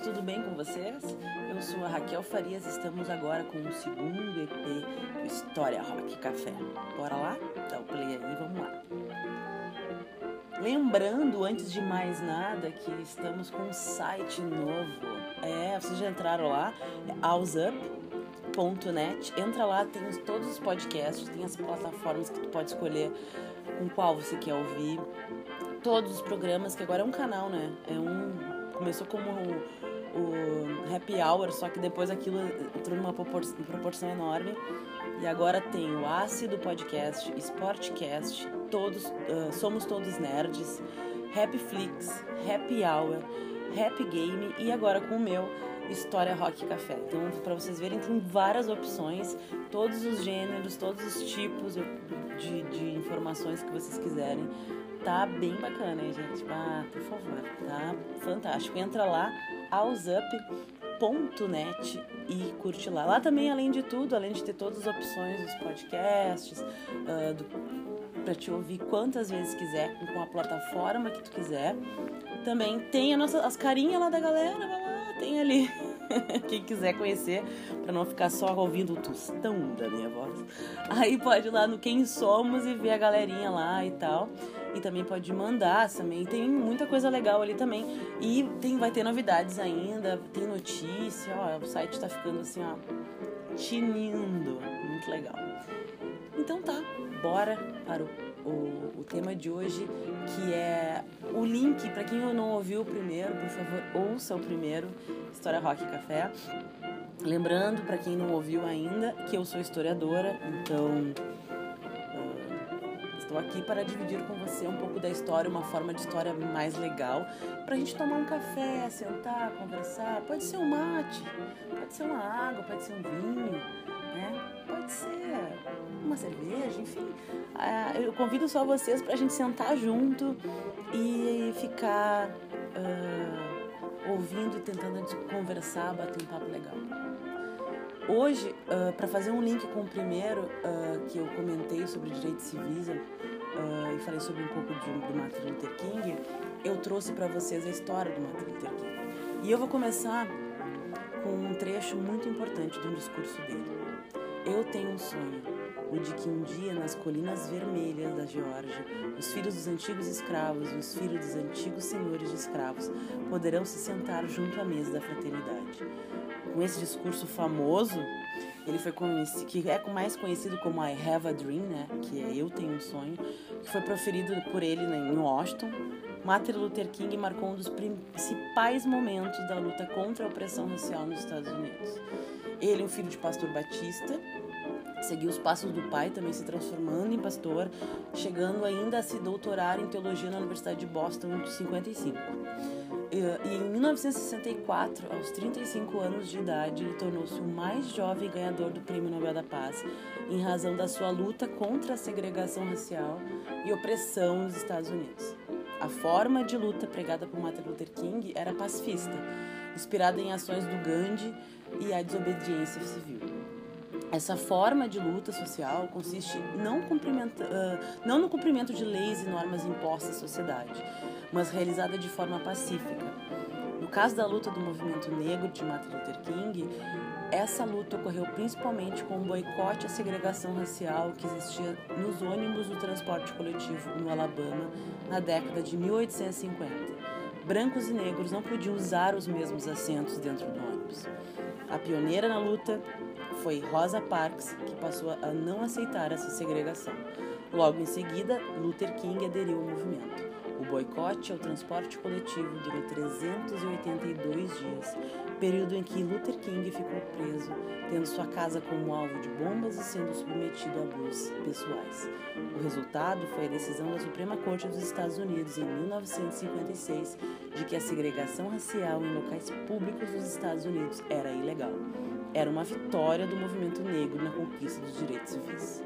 tudo bem com vocês? Eu sou a Raquel Farias, estamos agora com o segundo EP do História Rock Café. Bora lá? Dá o play aí, vamos lá. Lembrando, antes de mais nada, que estamos com um site novo. É, vocês já entraram lá, é houseup.net. Entra lá, tem todos os podcasts, tem as plataformas que tu pode escolher com qual você quer ouvir. Todos os programas, que agora é um canal, né? É um começou como o, o happy hour, só que depois aquilo entrou numa proporção, enorme. E agora tem o Ácido Podcast, Sportcast, todos, uh, Somos Todos Nerds, Happy Flix, Happy Hour, Happy Game e agora com o meu História Rock Café. Então, para vocês verem, tem várias opções, todos os gêneros, todos os tipos de, de informações que vocês quiserem Tá bem bacana, hein, gente? Ah, por favor, tá fantástico. Entra lá, ausup.net e curte lá. Lá também, além de tudo, além de ter todas as opções dos podcasts, uh, do, pra te ouvir quantas vezes quiser, com a plataforma que tu quiser. Também tem nossa, as carinhas lá da galera, vai lá, tem ali. Quem quiser conhecer, para não ficar só ouvindo o tostão da minha voz. Aí pode ir lá no Quem Somos e ver a galerinha lá e tal e também pode mandar também. Tem muita coisa legal ali também. E tem, vai ter novidades ainda, tem notícia, ó, o site tá ficando assim, ó, tinindo. Muito legal. Então tá, bora para o, o, o tema de hoje, que é o link, para quem não ouviu o primeiro, por favor, ouça o primeiro, História Rock Café. Lembrando, para quem não ouviu ainda, que eu sou historiadora, então Estou aqui para dividir com você um pouco da história, uma forma de história mais legal, para a gente tomar um café, sentar, conversar. Pode ser um mate, pode ser uma água, pode ser um vinho, né? Pode ser uma cerveja, enfim. Ah, eu convido só vocês para a gente sentar junto e ficar uh, ouvindo, tentando conversar, bater um papo legal. Hoje, uh, ah, para fazer um link com o primeiro uh, que eu comentei sobre direitos civis uh, e falei sobre um pouco de, do Martin Luther King, eu trouxe para vocês a história do Martin Luther King. E eu vou começar com um trecho muito importante de um discurso dele. Eu tenho um sonho, o de que um dia nas colinas vermelhas da Geórgia, os filhos dos antigos escravos e os filhos dos antigos senhores de escravos poderão se sentar junto à mesa da fraternidade com esse discurso famoso, ele foi conhecido, que é mais conhecido como I Have a Dream, né? Que é Eu Tenho um Sonho, que foi proferido por ele né, em Washington. Martin Luther King marcou um dos principais momentos da luta contra a opressão racial nos Estados Unidos. Ele, um filho de pastor batista, seguiu os passos do pai, também se transformando em pastor, chegando ainda a se doutorar em teologia na Universidade de Boston em 55. E em 1964, aos 35 anos de idade, ele tornou-se o mais jovem ganhador do Prêmio Nobel da Paz, em razão da sua luta contra a segregação racial e opressão nos Estados Unidos. A forma de luta pregada por Martin Luther King era pacifista, inspirada em ações do Gandhi e a desobediência civil. Essa forma de luta social consiste não, não no cumprimento de leis e normas impostas à sociedade, mas realizada de forma pacífica. No caso da luta do movimento negro de Martin Luther King, essa luta ocorreu principalmente com o boicote à segregação racial que existia nos ônibus do transporte coletivo no Alabama na década de 1850. Brancos e negros não podiam usar os mesmos assentos dentro do ônibus. A pioneira na luta foi Rosa Parks, que passou a não aceitar essa segregação. Logo em seguida, Luther King aderiu ao movimento. O boicote ao transporte coletivo durou 382 dias, período em que Luther King ficou preso, tendo sua casa como alvo de bombas e sendo submetido a abusos pessoais. O resultado foi a decisão da Suprema Corte dos Estados Unidos em 1956 de que a segregação racial em locais públicos dos Estados Unidos era ilegal. Era uma vitória do movimento negro na conquista dos direitos civis.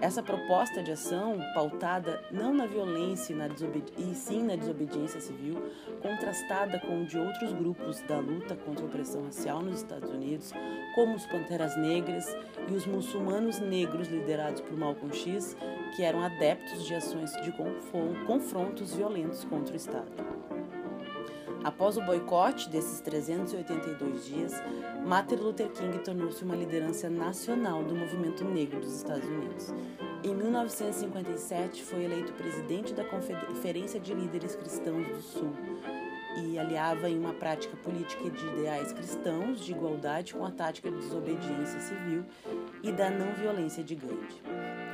Essa proposta de ação, pautada não na violência e, na e sim na desobediência civil, contrastada com de outros grupos da luta contra a opressão racial nos Estados Unidos, como os Panteras Negras e os muçulmanos negros liderados por Malcolm X, que eram adeptos de ações de confrontos violentos contra o Estado. Após o boicote desses 382 dias, Martin Luther King tornou-se uma liderança nacional do movimento negro dos Estados Unidos. Em 1957, foi eleito presidente da Conferência de Líderes Cristãos do Sul e aliava em uma prática política de ideais cristãos de igualdade com a tática de desobediência civil e da não violência de Gandhi.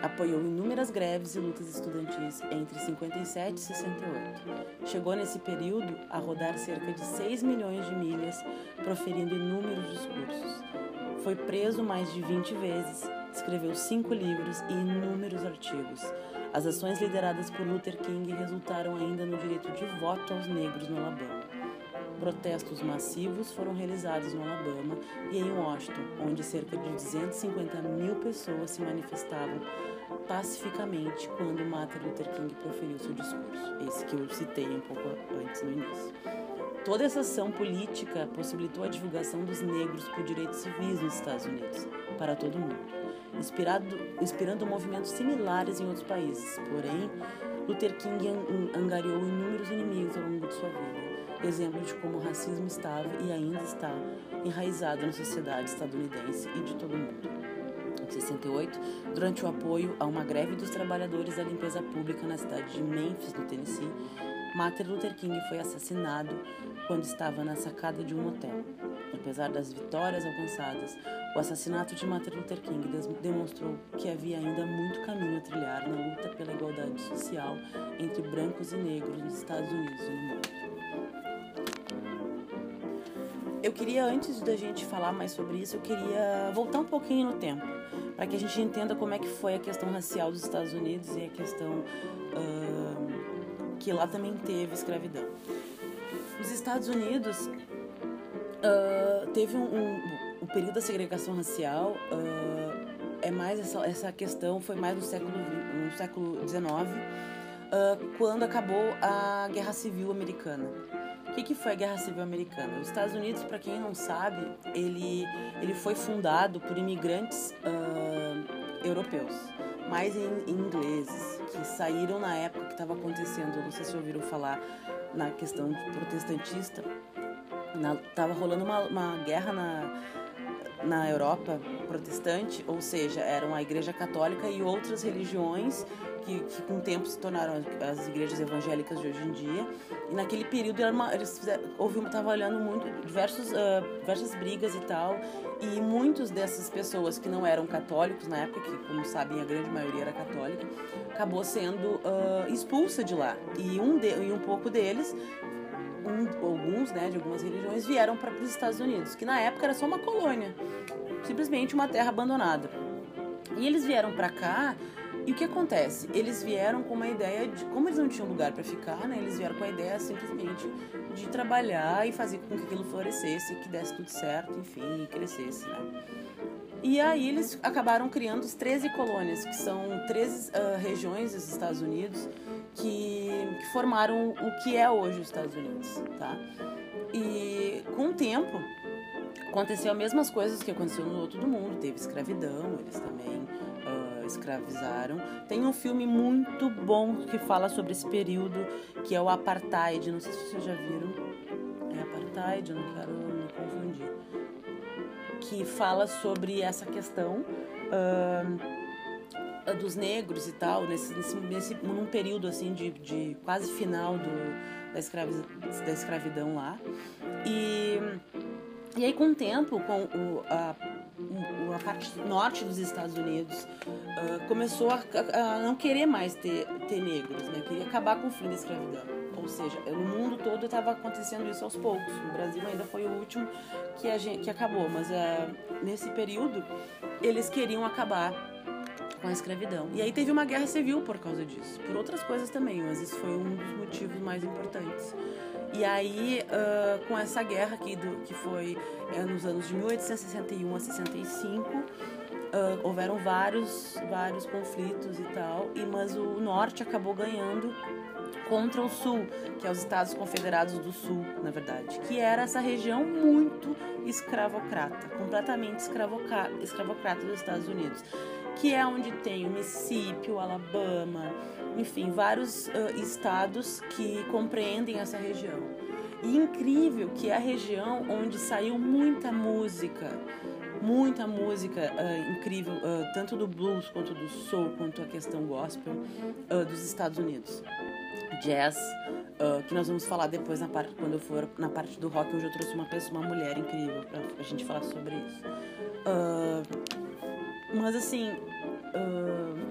Apoiou inúmeras greves e lutas estudantis entre 57 e 68. Chegou nesse período a rodar cerca de 6 milhões de milhas, proferindo inúmeros discursos. Foi preso mais de 20 vezes, escreveu cinco livros e inúmeros artigos. As ações lideradas por Luther King resultaram ainda no direito de voto aos negros no Alabama. Protestos massivos foram realizados no Alabama e em Washington, onde cerca de 250 mil pessoas se manifestavam pacificamente quando Martin Luther King proferiu seu discurso, esse que eu citei um pouco antes no início. Toda essa ação política possibilitou a divulgação dos negros por direitos civis nos Estados Unidos, para todo mundo, inspirado, inspirando movimentos similares em outros países. Porém, Luther King angariou inúmeros inimigos ao longo de sua vida exemplo de como o racismo estava e ainda está enraizado na sociedade estadunidense e de todo o mundo. Em 68, durante o apoio a uma greve dos trabalhadores da limpeza pública na cidade de Memphis, no Tennessee, Martin Luther King foi assassinado quando estava na sacada de um hotel. Apesar das vitórias alcançadas, o assassinato de Martin Luther King demonstrou que havia ainda muito caminho a trilhar na luta pela igualdade social entre brancos e negros nos Estados Unidos e no mundo. Eu queria, antes da gente falar mais sobre isso, eu queria voltar um pouquinho no tempo, para que a gente entenda como é que foi a questão racial dos Estados Unidos e a questão uh, que lá também teve escravidão. Os Estados Unidos uh, teve um, um, o período da segregação racial uh, é mais essa, essa questão foi mais no século no século XIX, quando acabou a Guerra Civil Americana. Que, que foi a Guerra Civil Americana? Os Estados Unidos, para quem não sabe, ele, ele foi fundado por imigrantes uh, europeus, mais em, em, ingleses, que saíram na época que estava acontecendo, não sei se ouviram falar na questão protestantista, estava rolando uma, uma guerra na, na Europa protestante, ou seja, eram a Igreja Católica e outras religiões que, que com o tempo se tornaram as igrejas evangélicas de hoje em dia. E naquele período uma, eles fizeram, houve, estava olhando muito diversos, uh, diversas brigas e tal, e muitos dessas pessoas que não eram católicos na época, que como sabem a grande maioria era católica, acabou sendo uh, expulsa de lá. E um, de, e um pouco deles um, alguns, né, de algumas religiões vieram para os Estados Unidos, que na época era só uma colônia, simplesmente uma terra abandonada. E eles vieram para cá e o que acontece? Eles vieram com uma ideia de, como eles não tinham lugar para ficar, né? Eles vieram com a ideia simplesmente de trabalhar e fazer com que aquilo florescesse, que desse tudo certo, enfim, e crescesse, né? E aí eles acabaram criando as 13 colônias, que são 13 uh, regiões dos Estados Unidos que, que, formaram o que é hoje os Estados Unidos, tá? E com o tempo aconteceu as mesmas coisas que aconteceu no outro do mundo, teve escravidão, eles também escravizaram. Tem um filme muito bom que fala sobre esse período, que é o Apartheid. Não sei se vocês já viram. É Apartheid, eu não quero me confundir. Que fala sobre essa questão. Uh, dos negros e tal, nesse, nesse, num período assim de, de quase final do, da, escravi, da escravidão lá. E, e aí, com o tempo, com o, a a parte norte dos Estados Unidos uh, começou a, a, não querer mais ter, ter negros, né? queria acabar com o fim da escravidão. Ou seja, no mundo todo estava acontecendo isso aos poucos. No Brasil ainda foi o último que, a gente, que acabou, mas uh, nesse período eles queriam acabar com a escravidão. E aí teve uma guerra civil por causa disso, por outras coisas também, mas isso foi um dos motivos mais importantes. E aí, uh, com essa guerra aqui, do, que foi é, nos anos de 1861 a 65, uh, houveram vários, vários conflitos e tal, e, mas o norte acabou ganhando contra o sul, que é os Estados Confederados do Sul, na verdade, que era essa região muito escravocrata, completamente escravocrata, escravocrata dos Estados Unidos, que é onde tem o Mississippi, o Alabama, enfim, vários uh, estados que compreendem essa região. E incrível que é a região onde saiu muita música, muita música uh, incrível, uh, tanto do blues quanto do soul, quanto a questão gospel dos Estados Unidos. Jazz, que nós vamos falar depois na parte, quando eu for na parte do rock, hoje eu trouxe uma pessoa, uma mulher incrível para a gente falar sobre isso. Mas assim,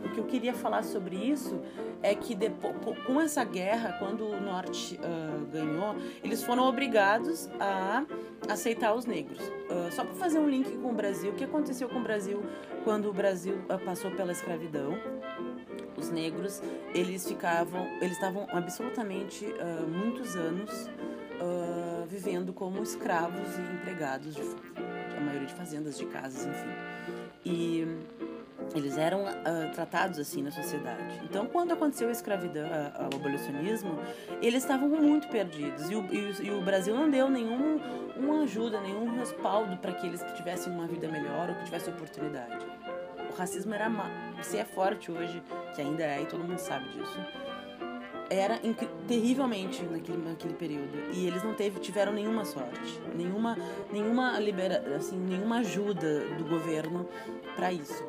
o que eu queria falar sobre isso é que depois, com essa guerra, quando o norte uh, ganhou, eles foram obrigados a aceitar os negros. Uh, só para fazer um link com o Brasil, o que aconteceu com o Brasil quando o Brasil uh, passou pela escravidão? Os negros, eles ficavam, eles estavam absolutamente muitos anos vivendo como escravos e empregados de, a maioria de fazendas, de casas, enfim. E eles eram uh, tratados assim na sociedade. Então, quando aconteceu a escravidão, o abolicionismo, eles estavam muito perdidos e o, e, e o Brasil não deu nenhum uma ajuda, nenhum respaldo para que eles tivessem uma vida melhor ou que tivessem oportunidade. O racismo era se é forte hoje, que ainda é e todo mundo sabe disso. Era terrivelmente naquele, naquele período e eles não teve, tiveram nenhuma sorte, nenhuma nenhuma libera, assim, nenhuma ajuda do governo para isso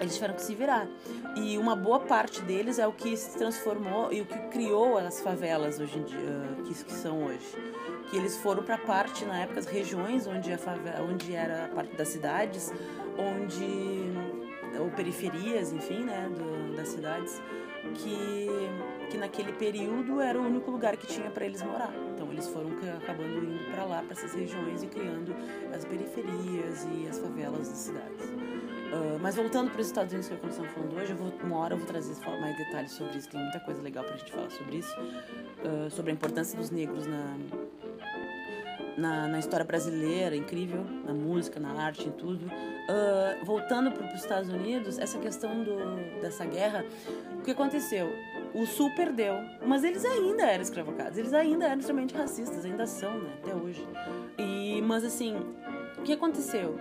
eles tiveram que se virar. E uma boa parte deles é o que se transformou e o que criou as favelas hoje em dia, que, que são hoje. Que eles foram para parte, na época, as regiões onde, a favela, onde era a parte das cidades, onde. ou periferias, enfim, né, do, das cidades, que, que naquele período era o único lugar que tinha para eles morar. Então eles foram acabando indo para lá, para essas regiões e criando as periferias e as favelas das cidades. Uh, mas voltando para os Estados Unidos que nós estamos falando hoje, eu vou, uma hora eu vou trazer mais detalhes sobre isso. Tem muita coisa legal para a gente falar sobre isso, uh, sobre a importância dos negros na, na, na, história brasileira, incrível, na música, na arte, em tudo. Uh, voltando para os Estados Unidos, essa questão do, dessa guerra, o que aconteceu? O Sul perdeu, mas eles ainda eram escravocados, eles ainda eram extremamente racistas, ainda são, né, até hoje. E, mas assim, o que aconteceu?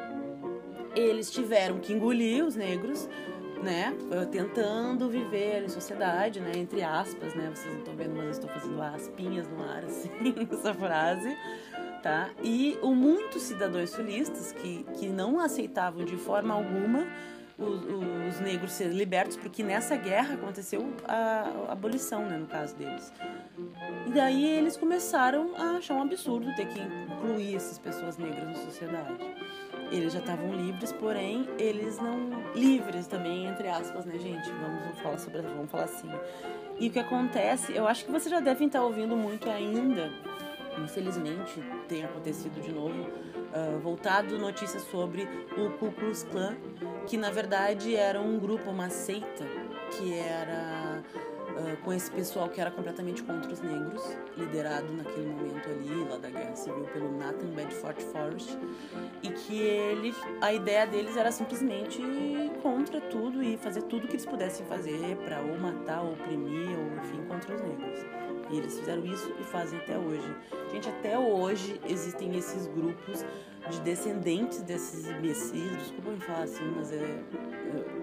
eles tiveram que engolir os negros, né, tentando viver em sociedade, né, entre aspas, né, vocês não estão vendo, mas eu estou fazendo aspinhas no ar, assim, essa frase, tá? E o muitos cidadãos sulistas que, que não aceitavam de forma alguma os, os, negros serem libertos, porque nessa guerra aconteceu a, a, abolição, né, no caso deles. E daí eles começaram a achar um absurdo ter que incluir essas pessoas negras na sociedade eles já estavam livres, porém eles não livres também entre aspas, né, gente? Vamos falar sobre, vamos falar assim. E o que acontece, eu acho que vocês já devem estar ouvindo muito ainda. Infelizmente, tem acontecido de novo, uh, voltado notícias sobre o Ku Klux Klan, que na verdade era um grupo, uma seita, que era uh, com esse pessoal que era completamente contra os negros, liderado naquele momento ali, lá da Guerra Civil, pelo Nathan Bedford Forrest, e que ele, a ideia deles era simplesmente contra tudo e fazer tudo que eles pudessem fazer para ou matar, ou oprimir, ou enfim, contra os negros. E eles fizeram isso e fazem até hoje. Gente, até hoje existem esses grupos de descendentes desses imbecis, desculpa me falar assim, mas é,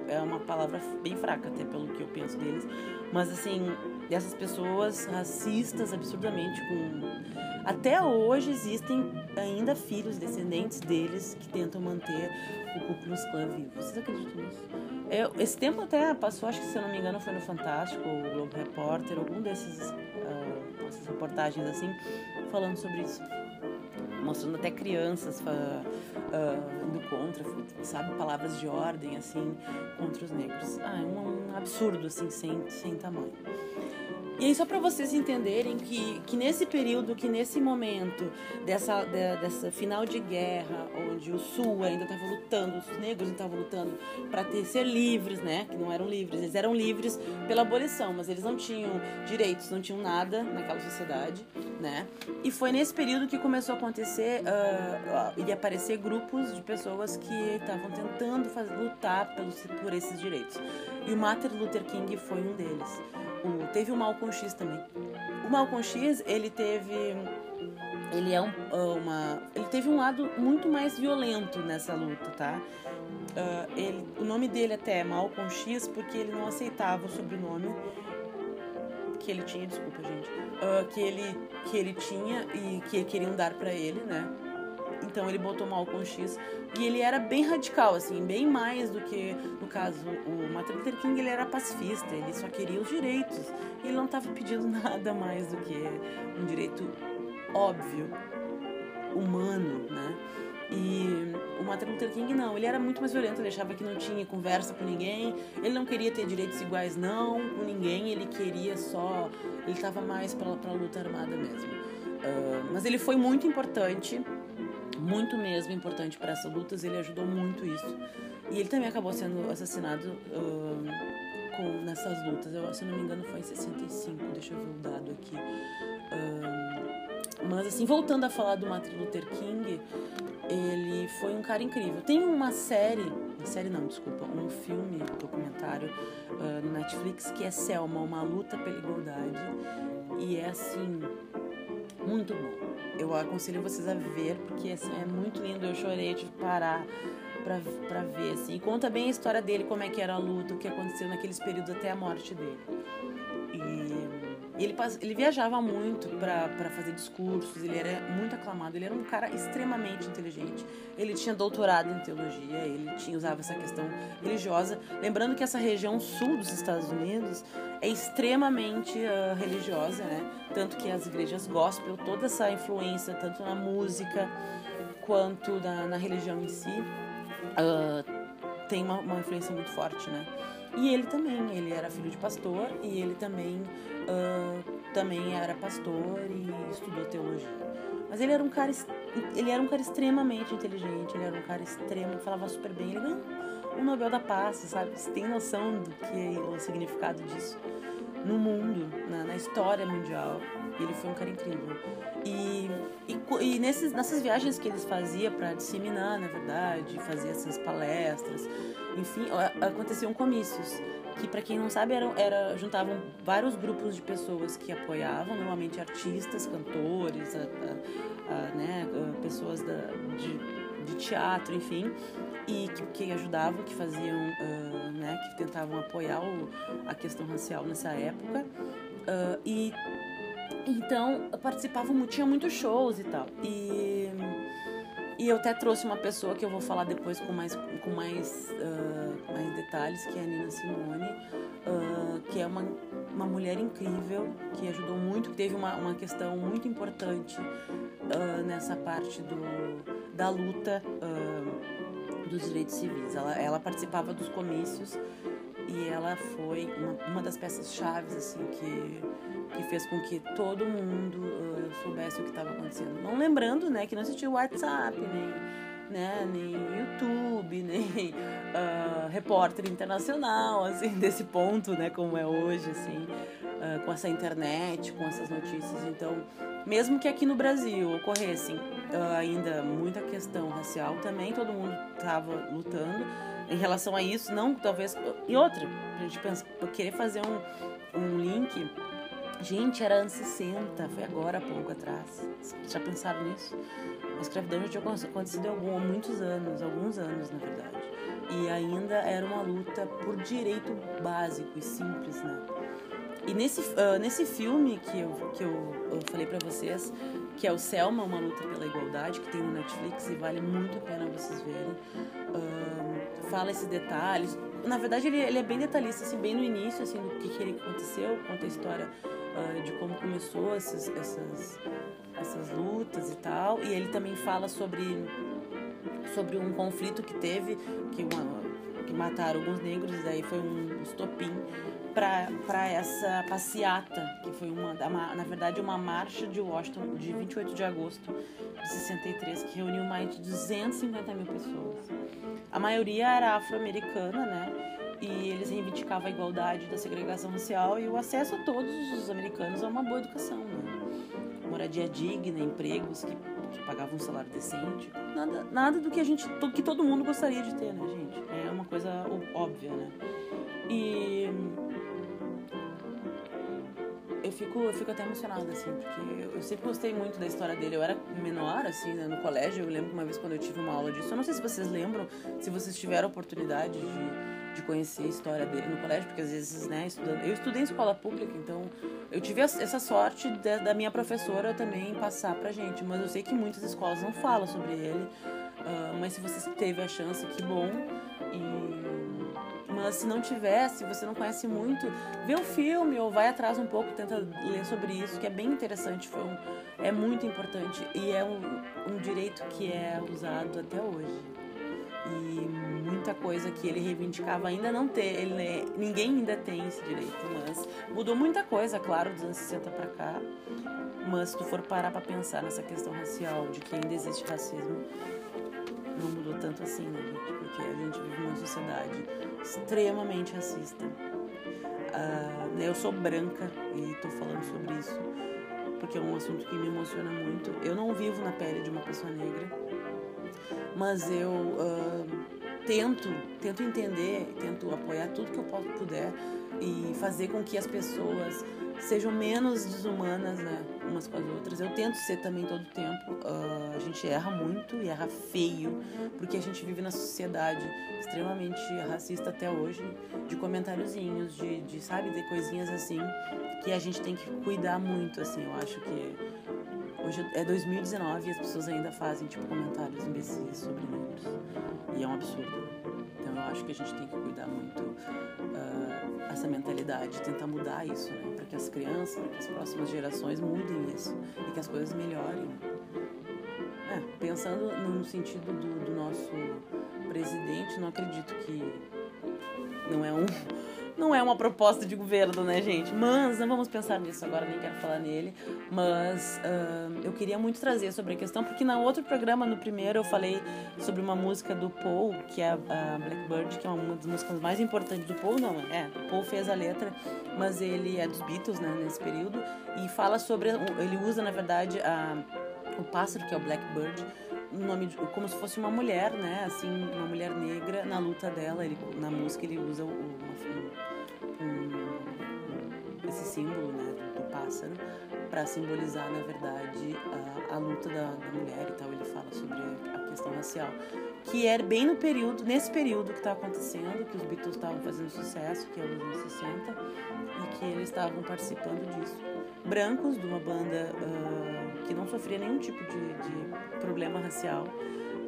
é uma palavra bem fraca até pelo que eu penso deles, mas assim, dessas pessoas racistas absurdamente com até hoje existem ainda filhos descendentes deles que tentam manter o Ku Klux Klan vivo. Vocês acreditam nisso? Eu, esse tempo até passou, acho que se eu não me engano foi no Fantástico, o Globo Repórter, algum desses uh, reportagens assim, falando sobre isso mostrando até crianças uh, indo contra, sabe, palavras de ordem, assim, contra os negros. Ah, é um, um absurdo, assim, sem, sem tamanho. E aí, só para vocês entenderem que, que nesse período, que nesse momento dessa, de, dessa final de guerra, onde o Sul ainda estava lutando, os negros estavam lutando para ser livres, né? Que não eram livres, eles eram livres pela abolição, mas eles não tinham direitos, não tinham nada naquela sociedade, né? E foi nesse período que começou a acontecer uh, uh, e aparecer grupos de pessoas que estavam tentando fazer, lutar pelos, por esses direitos. E o Martin Luther King foi um deles teve o Malcolm X também. O Malcolm X, ele teve ele é um, uma ele teve um lado muito mais violento nessa luta, tá? Uh, ele, o nome dele até é Malcolm X porque ele não aceitava o sobrenome que ele tinha, desculpa, gente, uh, que ele que ele tinha e que queriam dar para ele, né? Então ele botou Malcolm X e ele era bem radical, assim, bem mais do que, no caso, o Martin Luther King, ele era pacifista, ele só queria os direitos. Ele não estava pedindo nada mais do que um direito óbvio, humano, né? E o Martin Luther King não, ele era muito mais violento, ele achava que não tinha conversa com ninguém, ele não queria ter direitos iguais não com ninguém, ele queria só, ele estava mais para a luta armada mesmo. Uh, mas ele foi muito importante muito mesmo importante para essas lutas, ele ajudou muito isso. E ele também acabou sendo assassinado uh, com, nessas lutas. Eu, se não me engano, foi em 65, deixa eu ver o dado aqui. Uh, mas, assim, voltando a falar do Martin Luther King, ele foi um cara incrível. Tem uma série, série não, desculpa, um filme, documentário uh, no Netflix que é Selma, uma luta pela igualdade. E é assim, muito bom eu aconselho vocês a ver, porque assim, é muito lindo. Eu chorei, de parar pra, pra ver, assim. E conta bem a história dele, como é que era a luta, o que aconteceu naqueles períodos até a morte dele. E ele, ele viajava muito para fazer discursos, ele era muito aclamado, ele era um cara extremamente inteligente. Ele tinha doutorado em teologia, ele tinha, usava essa questão religiosa. Lembrando que essa região sul dos Estados Unidos é extremamente uh, religiosa, né? Tanto que as igrejas gospel, toda essa influência, tanto na música quanto na, na religião em si, uh, tem uma, uma influência muito forte, né? E ele também, ele era filho de pastor e ele também, uh, também era pastor e estudou teologia. Mas ele era um cara, ele era um cara extremamente inteligente, ele era um cara extremo, falava super bem. Ele ganhou um Nobel da Paz, sabe? Você tem noção do que é o significado disso no mundo, na, na história mundial. Ele foi um cara incrível. E, e, e nesses, nessas viagens que eles faziam para disseminar, na verdade, fazer essas palestras, enfim, aconteciam comícios que para quem não sabe eram era juntavam vários grupos de pessoas que apoiavam normalmente artistas cantores a, a, a, né, pessoas da, de, de, teatro enfim e que, que ajudavam que faziam uh, né, que tentavam apoiar o, a questão racial nessa época. Uh, e então participavam tinha muitos shows e tal. E e eu até trouxe uma pessoa que eu vou falar depois com mais, com mais, uh, mais detalhes, que é a Nina Simone, uh, que é uma, uma mulher incrível, que ajudou muito, que teve uma, uma questão muito importante uh, nessa parte do, da luta dos direitos civis. Ela, ela participava dos comícios e ela foi uma, uma das peças chaves assim que que fez com que todo mundo uh, soubesse o que estava acontecendo. Não lembrando, né, que não existia WhatsApp, nem, né, nem YouTube, nem uh, repórter internacional, assim, desse ponto, né, como é hoje, assim, uh, com essa internet, com essas notícias. Então, mesmo que aqui no Brasil ocorresse ainda muita questão racial, também todo mundo estava lutando em relação a isso, não talvez e outra, a gente pensa, querer fazer um, um link Gente, era anos 60, foi agora há pouco atrás. Já pensaram nisso? A escravidão já tinha acontecido há muitos anos, alguns anos na verdade. E ainda era uma luta por direito básico e simples, né? E nesse, uh, nesse filme que, eu, que eu, eu falei para vocês, que é o Selma, Uma Luta pela Igualdade, que tem no Netflix e vale muito a pena vocês verem, uh, fala esses detalhes. Na verdade, ele, ele é bem detalhista, assim, bem no início, assim, do que, que aconteceu, conta a história uh, de como começou essas, essas, essas lutas e tal. E ele também fala sobre, sobre um conflito que teve, que, uma, que mataram alguns negros, daí foi um estopim para essa passeata, que foi uma, na verdade, uma marcha de Washington de 28 de agosto de 63, que reuniu mais de 250 mil pessoas. A maioria era afro-americana, né? e eles reivindicavam a igualdade da segregação racial e o acesso a todos os americanos a uma boa educação, né? moradia digna, empregos que, que pagavam um salário decente, nada, nada do que a gente, que todo mundo gostaria de ter, né, gente? É uma coisa óbvia, né? E fico, eu fico até emocionada, assim, porque eu, eu, sempre gostei muito da história dele. Eu era menor, assim, né, no colégio. Eu lembro uma vez quando eu tive uma aula disso, eu não sei se vocês lembram, se vocês tiveram oportunidade de de conhecer a história dele no colégio, porque às vezes, né, estudando, eu estudei em escola pública, então eu tive essa sorte de, da minha professora também passar pra gente, mas eu sei que muitas escolas não falam sobre ele, uh, mas se você teve a chance, que bom. E se não tiver, se você não conhece muito, vê o filme ou vai atrás um pouco, tenta ler sobre isso, que é bem interessante, foi um, é muito importante e é um, um direito que é usado até hoje. E muita coisa que ele reivindicava ainda não ter, ele, ninguém ainda tem esse direito, mas mudou muita coisa, claro, dos anos 60 para cá. Mas se tu for parar para pensar nessa questão racial, de que ainda existe racismo, não mudou tanto assim, né? Porque a gente vive numa sociedade extremamente racista. Uh, eu sou branca e tô falando sobre isso porque é um assunto que me emociona muito. Eu não vivo na pele de uma pessoa negra, mas eu uh, tento, tento entender, tento apoiar tudo que eu puder e fazer com que as pessoas sejam menos desumanas, né, umas com as outras. Eu tento ser também todo tempo. Uh, a gente erra muito e erra feio, porque a gente vive na sociedade extremamente racista até hoje, de comentáriozinhos, de, de sabe, de coisinhas assim que a gente tem que cuidar muito, assim. Eu acho que hoje é 2019 e as pessoas ainda fazem tipo comentários imbecis sobre negros e é um absurdo. Então eu acho que a gente tem que cuidar muito uh, essa mentalidade, tentar mudar isso, né? Para que as crianças, para que as próximas gerações mudem isso e que as coisas melhorem. É, pensando no sentido do, do nosso presidente, não acredito que não é um não é uma proposta de governo, né, gente? Mas não vamos pensar nisso agora, nem quero falar nele. Mas uh, eu queria muito trazer sobre a questão, porque no outro programa, no primeiro, eu falei sobre uma música do Paul, que é a Blackbird, que é uma das músicas mais importantes do Paul, não, é. Paul fez a letra, mas ele é dos Beatles, né, nesse período, e fala sobre. Ele usa, na verdade, a, o pássaro, que é o Blackbird nome de, como se fosse uma mulher, né? Assim, uma mulher negra na luta dela. Ele, na música ele usa o, uma, um, símbolo, né, do pássaro, para simbolizar, na verdade, a, a luta da, da, mulher e tal. Ele fala sobre a questão racial, que era bem no período, nesse período que estava acontecendo, que os Beatles estavam fazendo sucesso, que é os anos 60, e que eles estavam participando disso. Brancos, de uma banda uh, que não sofria nenhum tipo de, de problema racial,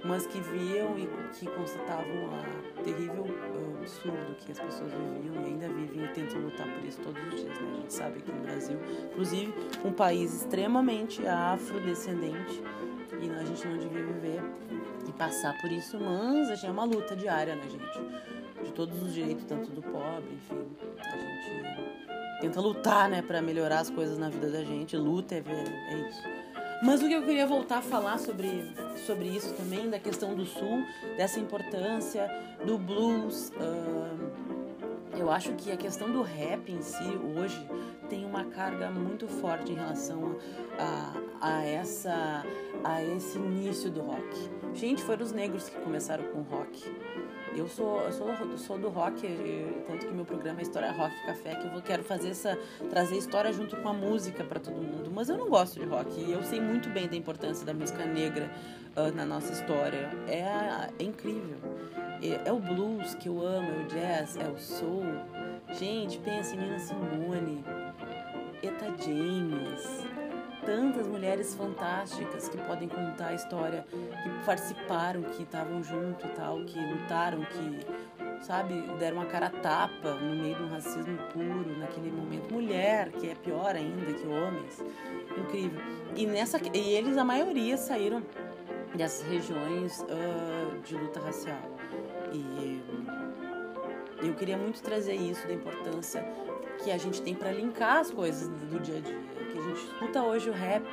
mas que viam e que constatavam a terrível uh, absurdo que as pessoas viviam e ainda vivem e tentam lutar por isso todos os dias, né? A gente sabe que no Brasil, inclusive, um país extremamente afrodescendente e a gente não devia viver e passar por isso, mas é uma luta diária, né, gente? De todos os direitos, tanto do pobre, enfim, a gente tenta lutar, né, para melhorar as coisas na vida da gente. Luta é, é isso. Mas o que eu queria voltar a falar sobre, sobre isso também, da questão do sul, dessa importância do blues. Eu acho que a questão do rap em si, hoje, tem uma carga muito forte em relação a, a, essa, a esse início do rock. Gente, foram os negros que começaram com rock. Eu sou, eu sou, eu sou do rock, tanto que meu programa é História Rock Café, que eu vou, quero fazer essa, trazer história junto com a música para todo mundo. Mas eu não gosto de rock e eu sei muito bem da importância da música negra uh, na nossa história. É, é incrível. É, é, o blues que eu amo, é o jazz, é o soul. Gente, pensa em Nina Simone, Eta James tantas mulheres fantásticas que podem contar a história, que participaram, que estavam junto e tal, que lutaram, que, sabe, deram uma cara tapa no meio de um racismo puro naquele momento. Mulher, que é pior ainda que homens. Incrível. E, nessa, e eles, a maioria, saíram dessas regiões uh, de luta racial. E eu queria muito trazer isso, da importância que a gente tem para linkar as coisas do dia a dia a gente escuta hoje o rap,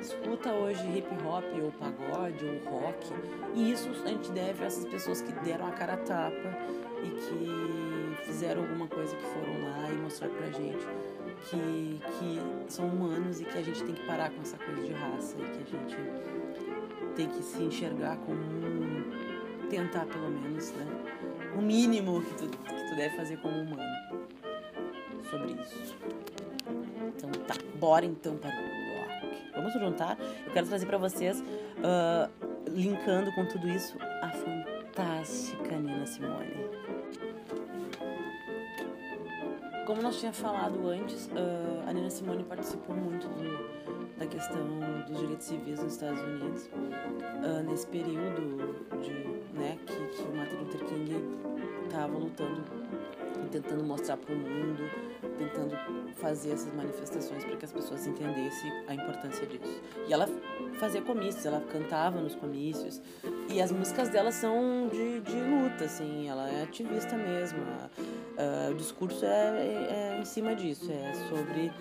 escuta hoje hip hop ou pagode ou rock, e isso a gente deve a essas pessoas que deram a cara a tapa e que fizeram alguma coisa que foram lá e mostrar pra gente que, que são humanos e que a gente tem que parar com essa coisa de raça e que a gente tem que se enxergar como um, tentar pelo menos, né? O mínimo que tu, que tu deve fazer como humano sobre isso. Então tá, bora então para o rock. Vamos juntar? Eu quero trazer para vocês, uh, linkando com tudo isso, a fantástica Nina Simone. como nós tinha falado antes, uh, a Nina Simone participou muito do, da questão dos direitos civis nos Estados Unidos uh, nesse período de, né, que, que o Martin Luther King estava lutando tentando mostrar para o mundo, tentando fazer essas manifestações para que as pessoas entendessem a importância disso. E ela fazia comícios, ela cantava nos comícios e as músicas dela são de, de luta, assim, ela é ativista mesmo. Uh, o discurso é, é, é, em cima disso, é sobre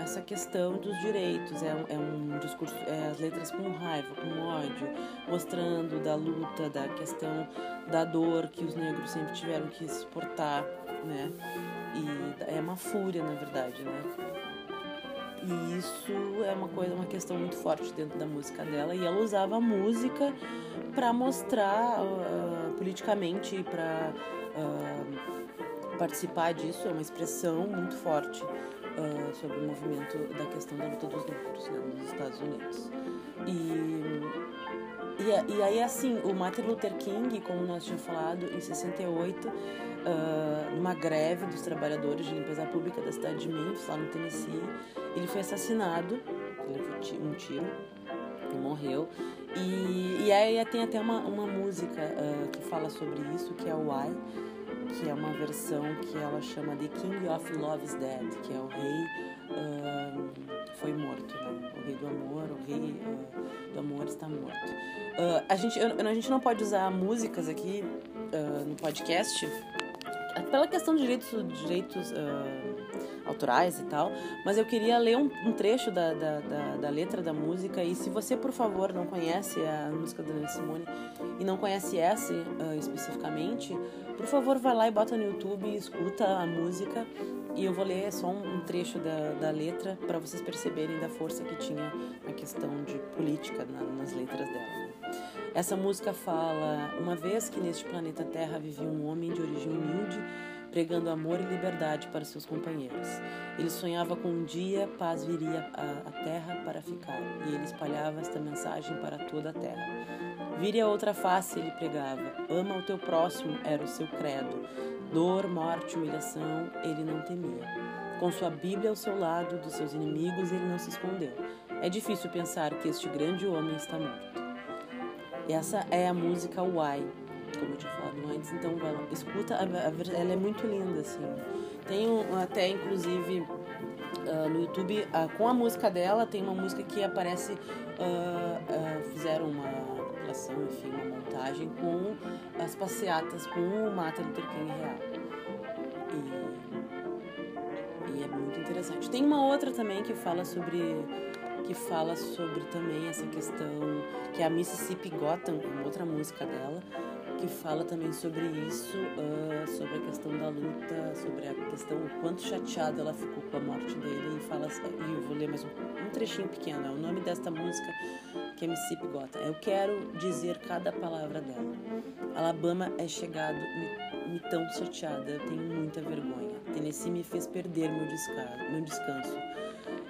essa questão dos direitos, é, é um discurso, é as letras com raiva, com ódio, mostrando da luta, da questão da dor que os negros sempre tiveram que suportar, né? E é uma fúria, na verdade, né? E isso é uma coisa, uma questão muito forte dentro da música dela. E ela usava a música para mostrar uh, politicamente, para uh, participar disso. É uma expressão muito forte uh, sobre o movimento da questão da luta dos negros né, nos Estados Unidos. E e, e aí, assim, o Martin Luther King, como nós tínhamos falado, em 68, uh, numa greve dos trabalhadores de limpeza pública da cidade de Memphis, lá no Tennessee, ele foi assassinado, ele foi um tiro, morreu. E, e aí tem até uma, uma música uh, que fala sobre isso, que é o Why, que é uma versão que ela chama de King of Love is Dead, que é o rei uh, foi morto, né? O rei do amor, o rei uh, do amor está morto. Uh, a, gente, a gente não pode usar músicas aqui no podcast pela questão de direitos, direitos autorais e tal, mas eu queria ler um, um trecho da, da, da, da, letra da música e se você, por favor, não conhece a música da Simone e não conhece essa especificamente, por favor, vai lá e bota no YouTube escuta a música e eu vou ler só um, trecho da, da letra para vocês perceberem da força que tinha a questão de política na, nas letras dela. Né? Essa música fala: Uma vez que neste planeta Terra vivia um homem de origem humilde, pregando amor e liberdade para seus companheiros. Ele sonhava com um dia paz viria à Terra para ficar, e ele espalhava esta mensagem para toda a Terra. Vire a outra face, ele pregava. Ama o teu próximo, era o seu credo. Dor, morte, humilhação, ele não temia. Com sua Bíblia ao seu lado, dos seus inimigos, ele não se escondeu. É difícil pensar que este grande homem está morto. Essa é a música Why, como eu tinha falado antes. Então, vai lá, escuta, ela é muito linda, assim. Tem um, até, inclusive, uh, no YouTube, uh, com a música dela, tem uma música que aparece, uh, fizeram uma compilação, enfim, uma montagem com as passeatas com o Martin Luther King real. E, e, é muito interessante. Tem uma outra também que fala sobre que fala sobre também essa questão que é a Mississippi Gotham, uma outra música dela, que fala também sobre isso, uh, sobre a questão da luta, sobre a questão o quanto chateada ela ficou com a morte dele e fala e eu vou ler mais um, um trechinho pequeno. É o nome desta música que é Mississippi Gota. Eu quero dizer cada palavra dela. Alabama é chegado, me, me tão chateada, eu tenho muita vergonha. Tennessee me fez perder meu, descanso, meu descanso.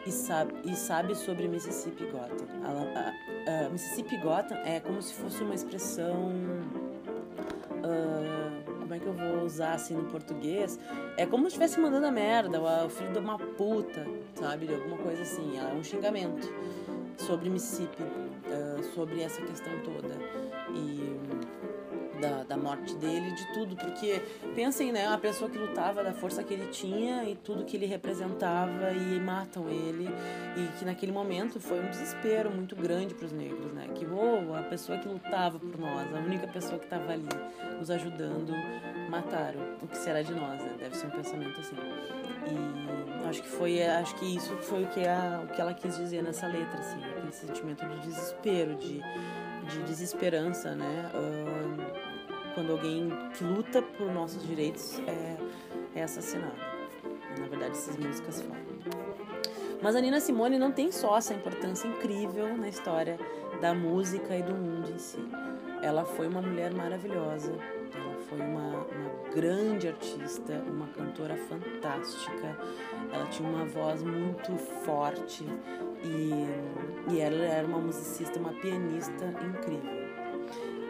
E sabe, e sabe sobre Mississippi Gotham. A, a, a Mississippi Gotham é como se fosse uma expressão. Eu vou usar assim no português? É como se estivesse mandando a merda, o filho de uma puta, sabe? Alguma coisa assim. É um xingamento sobre Mississippi, uh, sobre essa questão toda e da, da morte dele, de tudo, porque pensem, né, a pessoa que lutava da força que ele tinha e tudo que ele representava e matam ele e que naquele momento foi um desespero muito grande para os negros, né, que oh, a pessoa que lutava por nós, a única pessoa que estava ali nos ajudando, mataram. O que será de nós? Né? Deve ser um pensamento assim. E acho que foi, acho que isso foi o que, a, o que ela quis dizer nessa letra, assim, aquele sentimento de desespero, de, de desesperança, né? Uh, quando alguém que luta por nossos direitos é, é assassinado. Na verdade, essas músicas falam. Mas a Nina Simone não tem só essa importância incrível na história da música e do mundo em si. Ela foi uma mulher maravilhosa, ela foi uma, uma grande artista, uma cantora fantástica. Ela tinha uma voz muito forte e, e ela era uma musicista, uma pianista incrível.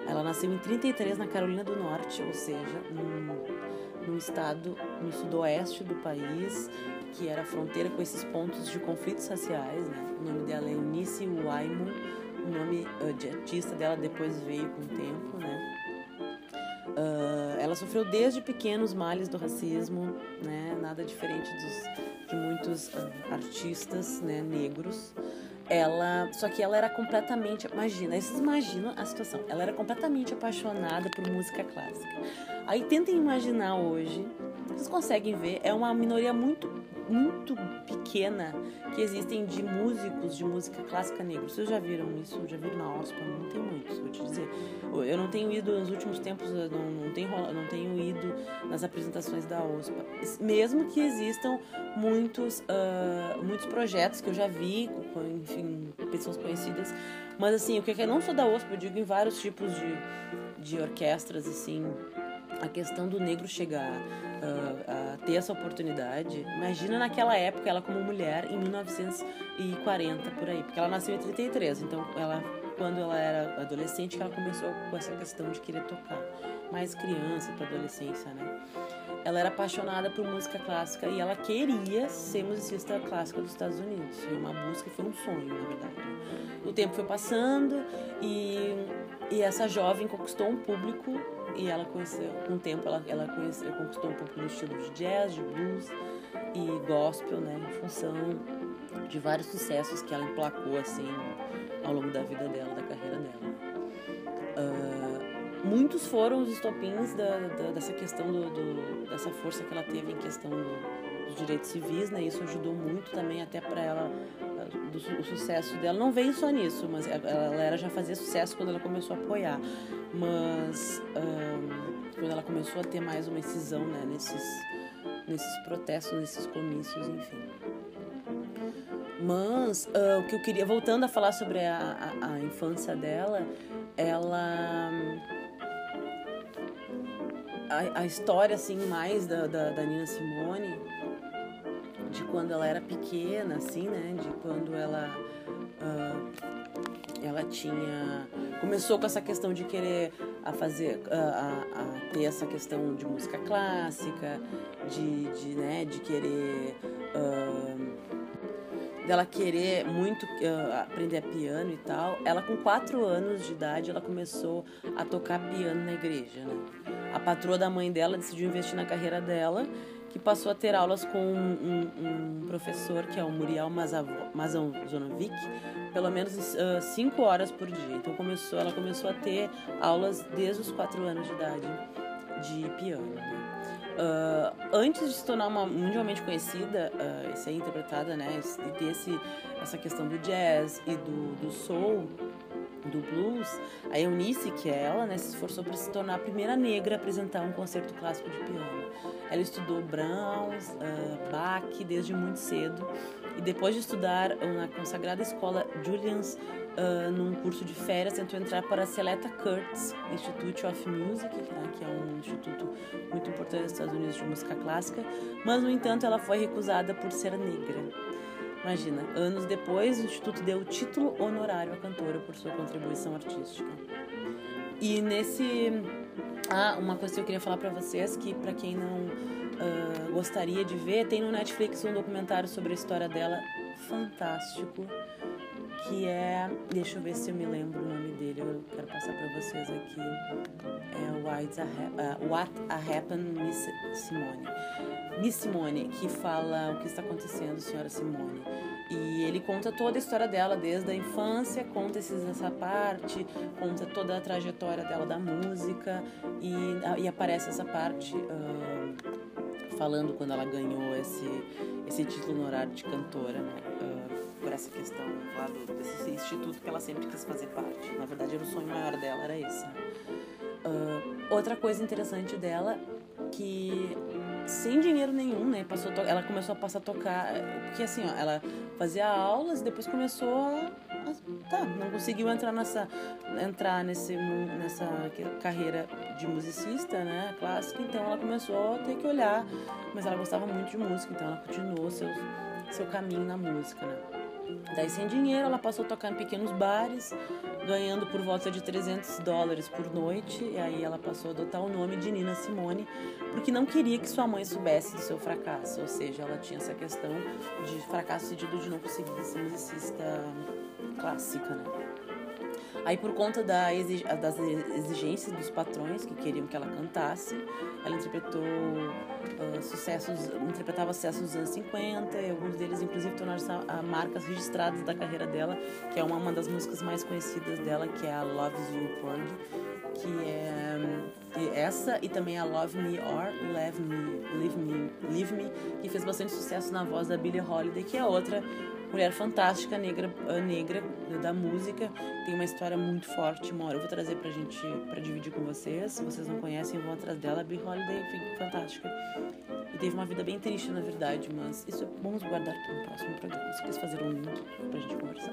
Ela nasceu em 33 na Carolina do Norte, ou seja, num, num estado no sudoeste do país, que era fronteira com esses pontos de conflitos raciais, né? O nome dela é Eunice Waimo, o nome uh, de artista dela depois veio com o tempo, né? Uh, ela sofreu desde pequenos males do racismo, né? Nada diferente dos, de muitos uh, artistas, né? Negros ela só que ela era completamente imagina vocês imaginam a situação. Ela era completamente apaixonada por música clássica. Aí tentem imaginar hoje vocês conseguem ver é uma minoria muito muito pequena que existem de músicos de música clássica negros. Vocês já viram isso? Já viram na OSPA? Não tem muitos, vou te dizer. Eu não tenho ido nos últimos tempos, não, não, tenho, não tenho ido nas apresentações da OSPA. Mesmo que existam muitos, uh, muitos projetos que eu já vi, com, enfim, pessoas conhecidas. Mas assim, o que é não só da OSPA, eu digo em vários tipos de, de orquestras, assim, a questão do negro chegar uh, ter essa oportunidade. Imagina naquela época, ela como mulher, em 1940, por aí. Porque ela nasceu em 33, então ela, quando ela era adolescente, ela começou com essa questão de querer tocar. Mais criança para adolescência, né? Ela era apaixonada por música clássica e ela queria ser musicista clássica dos Estados Unidos. Foi uma busca, foi um sonho, na verdade. O tempo foi passando e, e essa jovem conquistou um público e ela conheceu, com o tempo, ela, ela conheceu, conquistou um pouco do estilo de jazz, de blues e gospel, né? Em função de vários sucessos que ela emplacou, assim, ao longo da vida dela, da carreira dela. Uh, muitos foram os estopins da, da, dessa questão do, do, dessa força que ela teve em questão do, dos direitos civis, né? Isso ajudou muito também até para ela do, o sucesso dela não veio só nisso, mas ela, ela já fazia sucesso quando ela começou a apoiar mas um, quando ela começou a ter mais uma incisão né, nesses, nesses protestos, nesses comícios, enfim. Mas uh, o que eu queria, voltando a falar sobre a, a, a infância dela, ela. A, a, história assim mais da, da, da, Nina Simone, de quando ela era pequena, assim, né? De quando ela. Uh, ela tinha começou com essa questão de querer a fazer a, a, a ter essa questão de música clássica de, de né de querer uh, dela querer muito uh, aprender piano e tal ela com quatro anos de idade ela começou a tocar piano na igreja né? a patroa da mãe dela decidiu investir na carreira dela que passou a ter aulas com um, um, um professor que é o Muriel Mazanovic, pelo menos uh, cinco horas por dia. Então começou, ela começou a ter aulas desde os quatro anos de idade de piano. Uh, antes de se tornar uma mundialmente conhecida, uh, ser interpretada, né, e ter esse, essa questão do jazz e do, do soul, do blues, a Eunice, que é ela, né, se esforçou para se tornar a primeira negra a apresentar um concerto clássico de piano. Ela estudou Brahms, uh, Bach desde muito cedo e depois de estudar na consagrada escola Julian's uh, num curso de férias, tentou entrar para a Seleta Kurtz Institute of Music, né, que é um instituto muito importante nos Estados Unidos de música clássica, mas no entanto ela foi recusada por ser negra. Imagina, anos depois, o Instituto deu o título honorário à cantora por sua contribuição artística. E nesse. Ah, uma coisa que eu queria falar para vocês, que para quem não uh, gostaria de ver, tem no Netflix um documentário sobre a história dela fantástico, que é. Deixa eu ver se eu me lembro o nome dele, eu quero passar para vocês aqui. É What a, uh, What a Happened Miss Simone. Miss Simone, que fala o que está acontecendo, senhora Simone. E ele conta toda a história dela, desde a infância, conta essa parte, conta toda a trajetória dela da música e, e aparece essa parte uh, falando quando ela ganhou esse, esse título honorário de cantora, né? Uh, por essa questão lá do, desse instituto que ela sempre quis fazer parte. Na verdade, era o sonho maior dela, era esse. Uh, outra coisa interessante dela que sem dinheiro nenhum, né? Passou ela começou a passar a tocar, porque assim, ó, ela fazia aulas, depois começou a, a tá, não conseguiu entrar nessa entrar nesse nessa carreira de musicista, né, clássica, então ela começou a ter que olhar, mas ela gostava muito de música, então ela continuou seu seu caminho na música, né? Daí, sem dinheiro, ela passou a tocar em pequenos bares, ganhando por volta de 300 dólares por noite. E aí ela passou a adotar o nome de Nina Simone, porque não queria que sua mãe soubesse do seu fracasso. Ou seja, ela tinha essa questão de fracasso sentido de não conseguir ser musicista clássica, né? Aí, por conta da exig das exigências dos patrões que queriam que ela cantasse, ela interpretou uh, sucessos, interpretava sucessos dos anos 50, e alguns deles, inclusive, tornaram-se marcas registradas da carreira dela, que é uma, uma das músicas mais conhecidas dela, que é a Loves You Porgy, que é essa e também a Love Me or Leave Me, Leave Me, Leave Me, que fez bastante sucesso na voz da Billie Holiday, que é outra mulher fantástica, negra, negra da música, tem uma história muito forte. Uma hora eu vou trazer pra gente, pra dividir com vocês. Se vocês não conhecem, vão atrás dela. Billie Holiday, enfim, fantástica. E teve uma vida bem triste, na verdade, mas isso vamos guardar para um próximo programa. Se quis fazer um link pra gente conversar.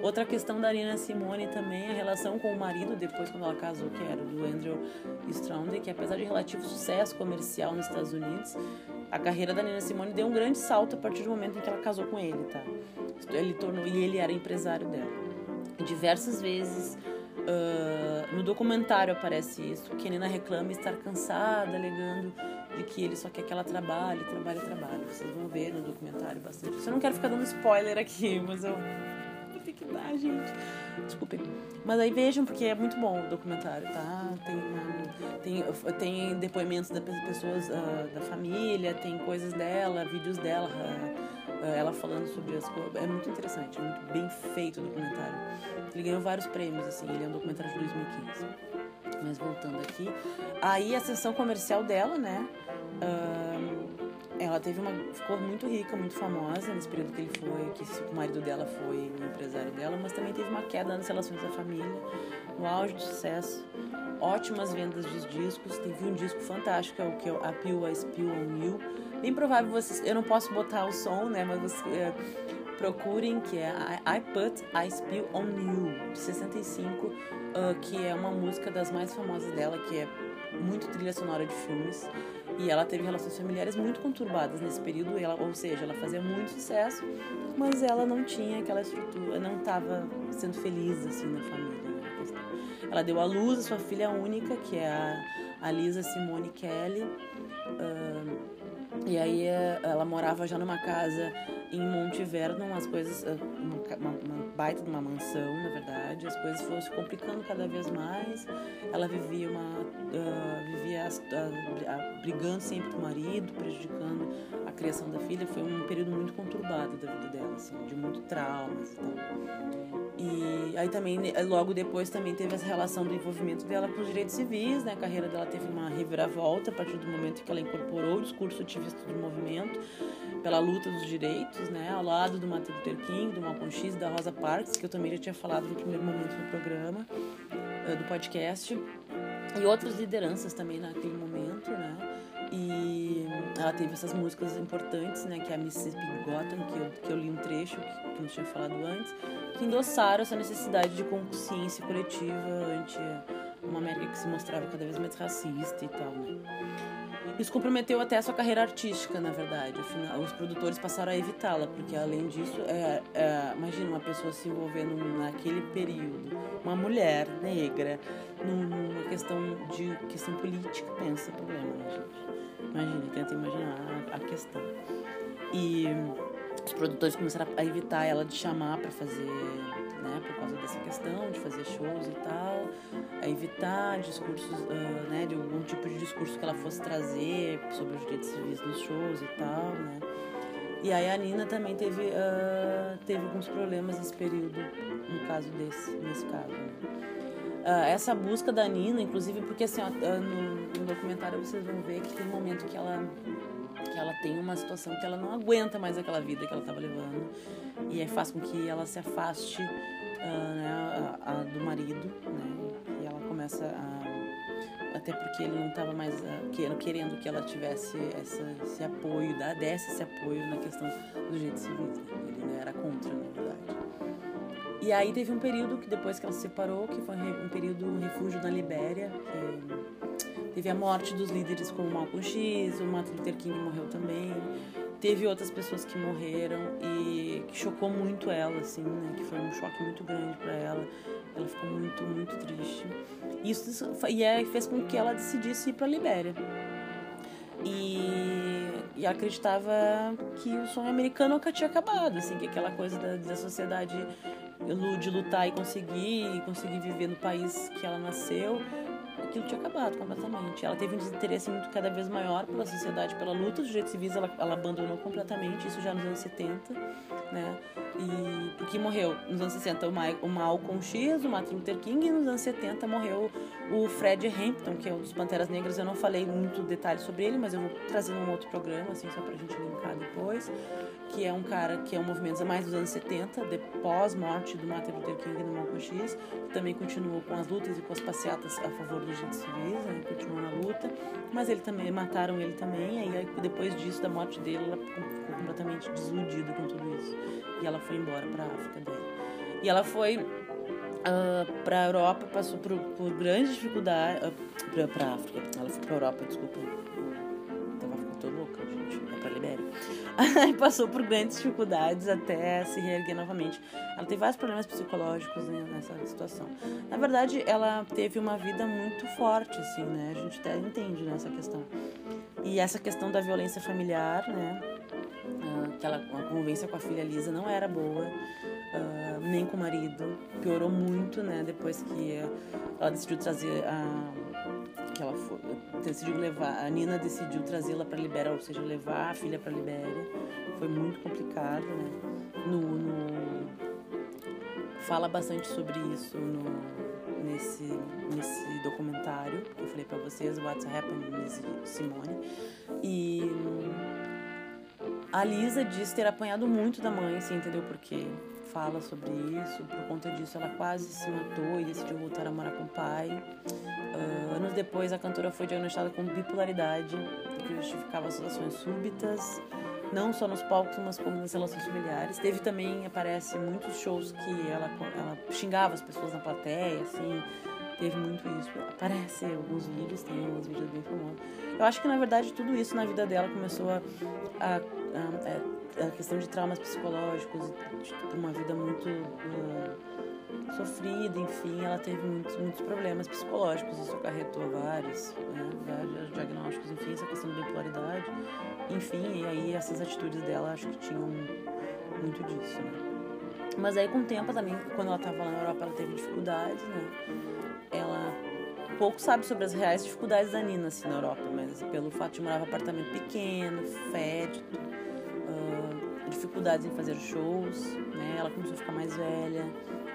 Outra questão da Nina Simone também, a relação com o marido, depois quando ela casou, que era do Andrew Stronde, que apesar de relativo sucesso comercial nos Estados Unidos, a carreira da Nina Simone deu um grande salto a partir do momento em que ela casou com ele, tá? Ele tornou e ele era empresário dela. Diversas vezes uh, no documentário aparece isso, que a Nina reclama estar cansada, alegando de que ele só quer que ela trabalhe, trabalhe, trabalhe. Vocês vão ver no documentário bastante. Eu não quero ficar dando spoiler aqui, mas eu tem que dar, gente. Desculpem. Mas aí vejam, porque é muito bom o documentário, tá? Tem, uma, tem, tem depoimentos das pessoas uh, da família, tem coisas dela, vídeos dela, uh, ela falando sobre as coisas. É muito interessante, é muito bem feito o documentário. Ele ganhou vários prêmios, assim, ele é um documentário de 2015. Mas voltando aqui. Aí a sessão comercial dela, né? Uh, ela teve uma ficou muito rica, muito famosa nesse período que ele foi, que o marido dela foi o empresário dela, mas também teve uma queda nas relações da família, no auge do sucesso, ótimas vendas de discos, teve um disco fantástico, é o que é o A Pill, I Spill on You. Bem provável vocês, eu não posso botar o som, né, mas vocês é, procurem que é I, I Put I Spill on You de 65, uh, que é uma música das mais famosas dela, que é muito trilha sonora de filmes. E ela teve relações familiares muito conturbadas nesse período, ela, ou seja, ela fazia muito sucesso, mas ela não tinha aquela estrutura, não estava sendo feliz assim na família. Ela deu à luz a sua filha única, que é a, a Lisa Simone Kelly. Uh, e aí eh, ela morava já numa casa em Monte Vernon, as coisas, eh, uma, uma, baita de uma mansão, na verdade, as coisas foram se complicando cada vez mais. Ela vivia uma, uh, vivia uh, brigando sempre com o marido, prejudicando a criação da filha. Foi um período muito conturbado da vida dela, assim, de muito traumas e tal. E aí também, logo depois, também teve essa relação do envolvimento dela com os direitos civis, né? A carreira dela teve uma reviravolta a partir do momento que ela incorporou o discurso ativista do movimento pela luta dos direitos, né? Ao lado do Martin Luther King, do Malcolm X, da Rosa Parks, que eu também já tinha falado no primeiro momento do programa, eh, do podcast, e outras lideranças também naquele momento, né? E ela teve essas músicas importantes, né? Que é a Mississippi Gotham, que eu, que eu li um trecho, que, que eu tinha falado antes, que endossaram essa necessidade de consciência coletiva ante uma América que se mostrava cada vez mais racista e tal, né? Isso comprometeu até a sua carreira artística, na verdade. Afinal, os produtores passaram a evitá-la, porque além disso, é, é, imagina uma pessoa se envolvendo naquele período, uma mulher negra, numa questão de questão política, pensa problema, né, gente? Imagina, tenta imaginar a, a questão. E os produtores começaram a evitar ela de chamar para fazer, né, por causa dessa questão de fazer shows e tal, a evitar discursos, uh, né, de algum tipo de discurso que ela fosse trazer sobre os direitos civis nos shows e tal, né. E aí a Nina também teve, uh, teve alguns problemas nesse período, no caso desse, nesse caso. Né. Uh, essa busca da Nina, inclusive porque assim, no, no documentário vocês vão ver que tem um momento que ela que ela tem uma situação que ela não aguenta mais aquela vida que ela estava levando e aí faz com que ela se afaste uh, né, a, a, do marido, né? E ela começa a até porque ele não estava mais uh, querendo que ela tivesse essa, esse apoio, desse esse apoio na questão do jeito civil. Né? Ele né, era contra, na verdade. E aí teve um período que depois que ela se separou, que foi um período um refúgio na Libéria, que Teve a morte dos líderes como Malcolm X, o Martin Luther King morreu também. Teve outras pessoas que morreram e que chocou muito ela, assim, né? Que foi um choque muito grande para ela. Ela ficou muito, muito triste. Isso e é, fez com que ela decidisse ir para a Libéria. E, e acreditava que o sonho americano nunca tinha acabado, assim, que aquela coisa da, da sociedade de lutar e conseguir, conseguir viver no país que ela nasceu, aquilo tinha acabado completamente. Ela teve um desinteresse muito cada vez maior pela sociedade, pela luta dos direitos civis, ela, ela abandonou completamente, isso já nos anos 70, né? E porque morreu nos anos 60 o, Ma o Malcolm X, o Martin Luther King, e nos anos 70 morreu o Fred Hampton, que é um dos Panteras Negras. Eu não falei muito detalhes sobre ele, mas eu vou trazer num outro programa, assim, só pra gente linkar depois. Que é um cara que é um movimento mais dos anos 70, de pós-morte do Martin Luther King e do Malcolm X, que também continuou com as lutas e com as passeatas a favor dos direitos civis, né, continuou na luta. Mas ele também, mataram ele também, e aí depois disso, da morte dele, ela ficou completamente desiludida com tudo isso. E ela foi embora pra África daí. E ela foi uh, ah, para Europa, passou por, por grandes dificuldades. Uh, para a África, ela foi para Europa, desculpa. Tava ficando louca, gente. É para Libéria. Passou por grandes dificuldades até se reerguer novamente. Ela teve vários problemas psicológicos né, nessa situação. Na verdade, ela teve uma vida muito forte, assim, né? A gente até entende nessa questão. E essa questão da violência familiar, né? Que ela, a convivência com a filha Lisa não era boa uh, nem com o marido. Piorou muito, né? Depois que ela decidiu trazer a. que ela foi, decidiu levar. A Nina decidiu trazê-la para Libéria, ou seja, levar a filha para Libéria. Foi muito complicado, né? No, no, fala bastante sobre isso no, nesse, nesse documentário que eu falei para vocês, What's Happening Miss Simone. E a Lisa diz ter apanhado muito da mãe, você entendeu quê? fala sobre isso. Por conta disso, ela quase se matou e decidiu voltar a morar com o pai. Uh, anos depois, a cantora foi diagnosticada com bipolaridade, que justificava suas ações súbitas, não só nos palcos, mas como nas relações familiares. Teve também, aparece, muitos shows que ela, ela xingava as pessoas na plateia, assim. Teve muito isso. Aparece alguns vídeos, tem alguns vídeos bem famosos. Eu acho que, na verdade, tudo isso na vida dela começou a, a, a, é, a questão de traumas psicológicos, de, tipo, uma vida muito uh, sofrida, enfim, ela teve muitos, muitos problemas psicológicos, isso acarretou vários, né, vários diagnósticos, enfim, essa questão de bipolaridade, enfim, e aí essas atitudes dela acho que tinham muito disso, né. Mas aí com o tempo também, quando ela estava lá na Europa, ela teve dificuldades, né, ela pouco sabe sobre as reais dificuldades da Nina assim, na Europa, mas pelo fato de morar em um apartamento pequeno, fédido, dificuldades em fazer shows, né? Ela começou a ficar mais velha,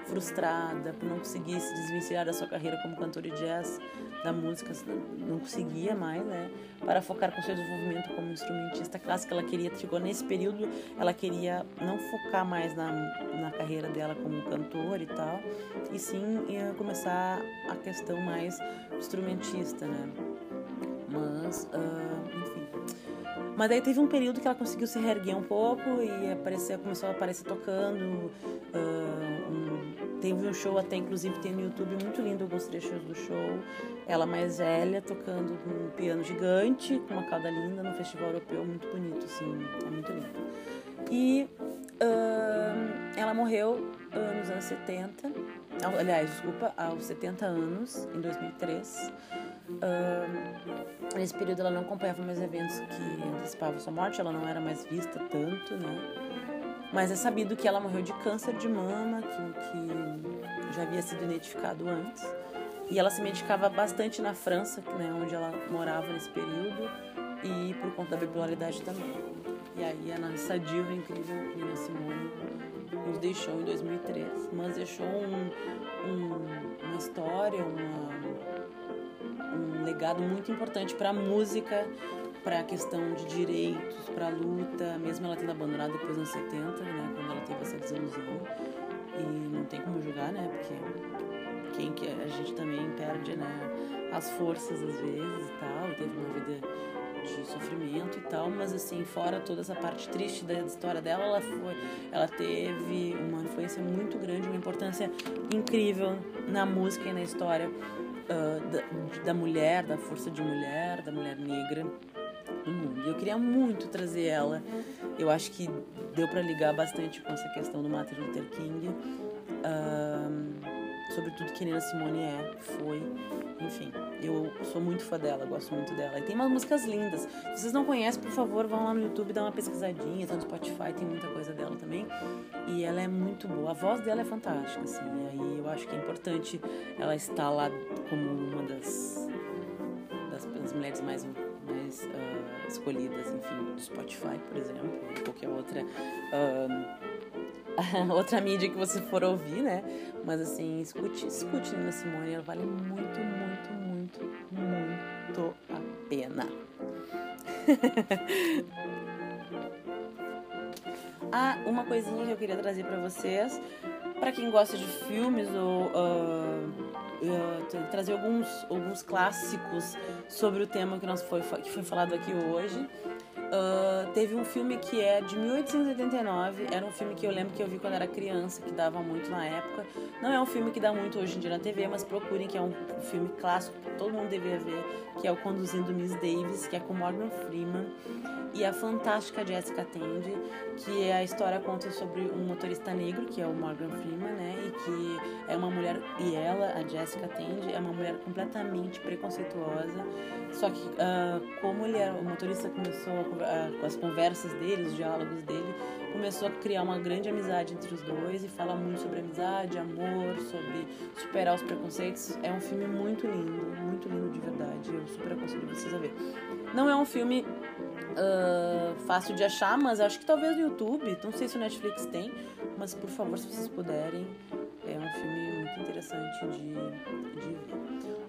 frustrada por não conseguir se desvencilhar da sua carreira como cantora de jazz, da música, não conseguia mais, né? Para focar com seu desenvolvimento como instrumentista clássica, ela queria, chegou nesse período, ela queria não focar mais na, na carreira dela como cantora e tal, e sim começar a questão mais instrumentista, né? Mas, uh, enfim, mas daí teve um período que ela conseguiu se reerguer um pouco e aparecer, começou a aparecer tocando. Uh, teve um show até, inclusive tem no YouTube muito lindo alguns trechos do show. Ela mais velha tocando um piano gigante, com uma cauda linda, no festival europeu, muito bonito, assim, é muito lindo. E uh, ela morreu uh, nos anos 70, aliás, desculpa, aos 70 anos, em 2003. Uh, nesse período ela não acompanhava mais eventos que antecipavam sua morte, ela não era mais vista tanto, né? Mas é sabido que ela morreu de câncer de mama, que, que já havia sido identificado antes. E ela se medicava bastante na França, né, onde ela morava nesse período, e por conta da bipolaridade também. E aí a nossa diva incrível, Nina Simone, nos deixou em 2003, mas deixou um, um, uma história, uma um legado muito importante para a música, para a questão de direitos, para a luta, mesmo ela tendo abandonado depois nos 70, né, quando ela teve essa desilusão. E não tem como julgar, né, porque quem que a gente também perde, né, as forças às vezes e tal, teve uma vida de sofrimento e tal, mas assim, fora toda essa parte triste da história dela, ela foi, ela teve uma influência muito grande, uma importância incrível na música e na história uh, da, da mulher, da força de mulher, da mulher negra no mundo. E eu queria muito trazer ela. Eu acho que deu para ligar bastante com essa questão do Martin Luther King. Uh, sobre tudo que Nina Simone é, foi, enfim, eu sou muito fã dela, gosto muito dela. E tem umas músicas lindas. Se vocês não conhecem, por favor, vão lá no YouTube dar uma pesquisadinha, tá no Spotify, tem muita coisa dela também. E ela é muito boa, a voz dela é fantástica, assim. E aí eu acho que é importante ela estar lá como uma das, das, das mulheres mais, mais uh, escolhidas, enfim, do Spotify, por exemplo, ou qualquer outra. Uh, outra mídia que você for ouvir, né? Mas assim, escute, escute Nina Simone, ela vale muito, muito, muito, muito a pena. ah, uma coisinha que eu queria trazer para vocês, para quem gosta de filmes ou uh, uh, trazer alguns, alguns clássicos sobre o tema que nós foi que foi falado aqui hoje. Uh, teve um filme que é de 1889, era um filme que eu lembro que eu vi quando era criança, que dava muito na época. Não é um filme que dá muito hoje em dia na TV, mas procurem que é um filme clássico que todo mundo deveria ver, que é o Conduzindo Miss Davis, que é com Morgan Freeman e a fantástica Jessica Tandy, que é a história conta sobre um motorista negro, que é o Morgan Freeman, né, e que é uma mulher e ela, a Jessica Tandy, é uma mulher completamente preconceituosa. Só que uh, como ele era, o motorista começou a, com as conversas dele, os diálogos dele, começou a criar uma grande amizade entre os dois e fala muito sobre amizade, amor, sobre superar os preconceitos. É um filme muito lindo, muito lindo de verdade. Eu super aconselho vocês a ver. Não é um filme uh, fácil de achar, mas acho que talvez no YouTube, não sei se o Netflix tem, mas por favor, se vocês puderem, é um filme muito interessante de, de ver.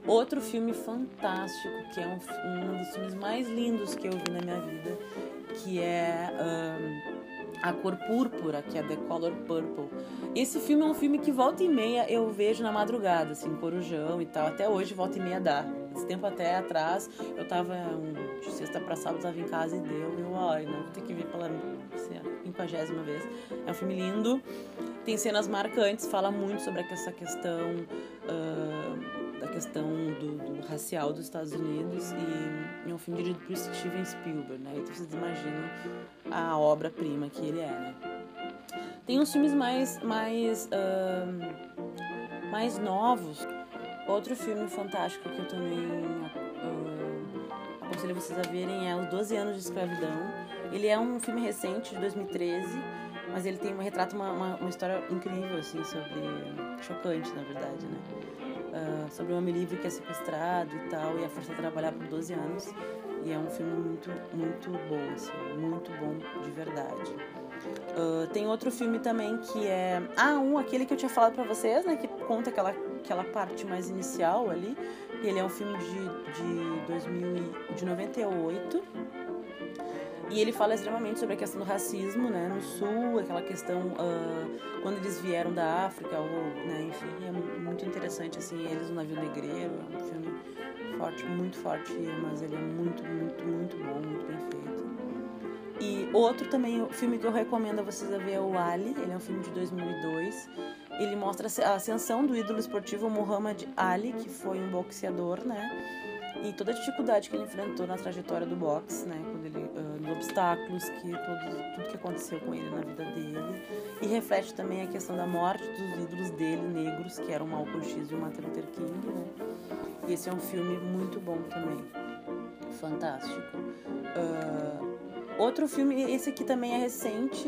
Outro filme fantástico, que é um, um dos filmes mais lindos que eu vi na minha vida, que é. Um, a Cor Púrpura, que é The Color Purple. Esse filme é um filme que volta e meia eu vejo na madrugada, assim, Corujão e tal. Até hoje volta e meia dá. Esse tempo até atrás, eu tava um, de sexta pra sábado, tava em casa e deu. Eu, ai, não, vou ter que ver pela quinquagésima vez. É um filme lindo, tem cenas marcantes, fala muito sobre essa questão. Uh, da questão do, do, racial dos Estados Unidos e é um filme dirigido por Steven Spielberg, né? Então vocês imaginam a obra-prima que ele é, né? Tem uns filmes mais mais uh, mais novos. Outro filme fantástico que eu também uh, aconselho vocês a verem é Os 12 Anos de Escravidão. Ele é um filme recente, de 2013, mas ele tem retrata uma, uma, uma história incrível, assim, sobre... chocante, na verdade, né? Uh, sobre um homem livre que é sequestrado e tal, e a força de trabalhar por 12 anos. E é um filme muito, muito bom, assim, muito bom de verdade. Uh, tem outro filme também que é. Ah, um, aquele que eu tinha falado pra vocês, né? Que conta aquela, aquela parte mais inicial ali. Ele é um filme de, de, 2000, de 98 e ele fala extremamente sobre a questão do racismo, né, no sul, aquela questão uh, quando eles vieram da África, ou, né, enfim, é muito interessante, assim, eles no navio negreiro, é um filme forte, muito forte, mas ele é muito, muito, muito bom, muito bem feito. E outro também, filme que eu recomendo a vocês a ver é o Ali, ele é um filme de 2002. Ele mostra a ascensão do ídolo esportivo Muhammad Ali, que foi um boxeador, né? e toda a dificuldade que ele enfrentou na trajetória do boxe, né, quando ele nos obstáculos, que tudo que aconteceu com ele na vida dele, e reflete também a questão da morte dos ídolos dele negros, que eram Malcolm X e o Martin Luther King, né? E esse é um filme muito bom também, fantástico. Uh, outro filme, esse aqui também é recente,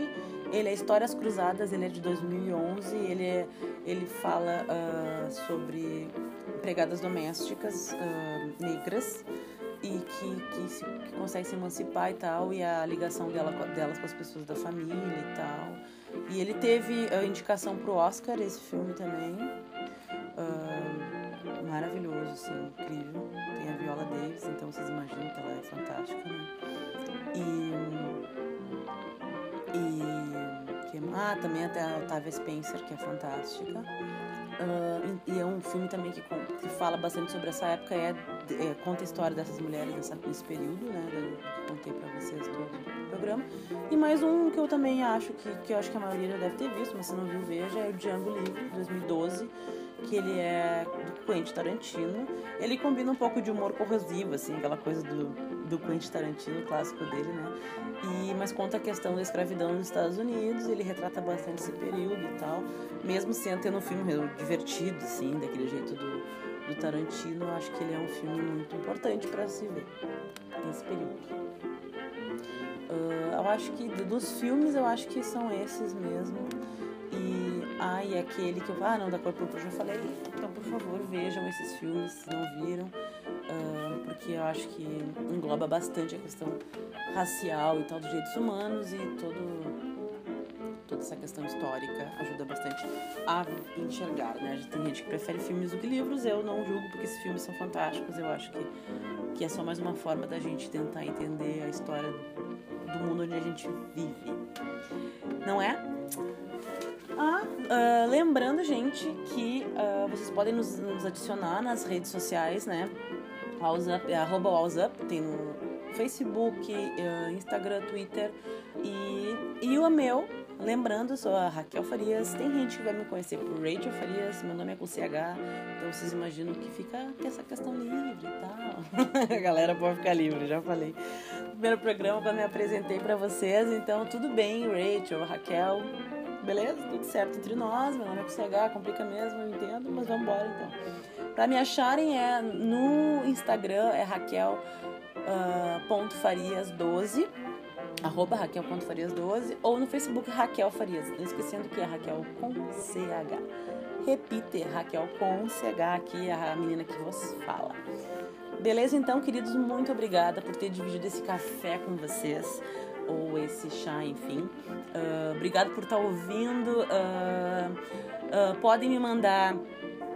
ele é Histórias Cruzadas, ele é de 2011, ele, é, ele fala uh, sobre empregadas domésticas uh, negras e que, que, se, que consegue se emancipar e tal, e a ligação dela, delas com as pessoas da família e tal. E ele teve a indicação pro Oscar, esse filme também. Uh, maravilhoso, assim, incrível. Tem a Viola Davis, então vocês imaginam que ela é fantástica, né? E. E. Que, ah, também até a Octavia Spencer, que é fantástica. Uh, e é um filme também que, que fala bastante sobre essa época, é, é conta a história dessas mulheres nessa, nesse período, né? Que contei pra vocês todo o programa. E mais um que eu também acho que, que eu acho que a maioria já deve ter visto, mas se não viu, veja, é o Django Livre, 2012, que ele é do Quentin Tarantino. Ele combina um pouco de humor corrosivo, assim, aquela coisa do, do Quentin Tarantino, clássico dele, né? E, mas conta a questão da escravidão nos Estados Unidos, ele retrata bastante esse período e tal, mesmo sendo tendo um filme divertido, assim, daquele jeito do, do Tarantino, eu acho que ele é um filme muito importante para se ver nesse período. Uh, eu acho que dos filmes eu acho que são esses mesmo. E ah, e aquele que eu ah não da cor púrpura eu já falei. Então por favor vejam esses filmes se não viram. Uh, porque eu acho que engloba bastante a questão racial e tal dos direitos humanos e todo toda essa questão histórica ajuda bastante a enxergar, né? Tem gente que prefere filmes do que livros, eu não julgo porque esses filmes são fantásticos, eu acho que, que é só mais uma forma da gente tentar entender a história do mundo onde a gente vive. Não é? Ah, uh, lembrando, gente, que uh, vocês podem nos, nos, adicionar nas redes sociais, né? WhatsApp, arroba WhatsApp, tem no Facebook, uh, Instagram, Twitter e, e o meu, lembrando, sou a Raquel Farias. Tem gente que vai me conhecer por Rachel Farias, meu nome é com CH, então vocês imaginam que fica essa questão livre e tal. a galera pode ficar livre, já falei. Primeiro programa quando me apresentei para vocês, então tudo bem, Rachel, Raquel, beleza? Tudo certo entre nós, meu nome é com CH, complica mesmo, eu entendo, mas vamos embora então. Para me acharem é no Instagram é Raquel uh, ponto Farias 12 arroba Raquel.farias12 ou no Facebook Raquel Farias, não esquecendo que é Raquel com CH. Repite, Raquel com CH aqui, a menina que vos fala. Beleza, então, queridos, muito obrigada por ter dividido esse café com vocês, ou esse chá, enfim. Uh, obrigado por estar ouvindo. Uh, uh, podem me mandar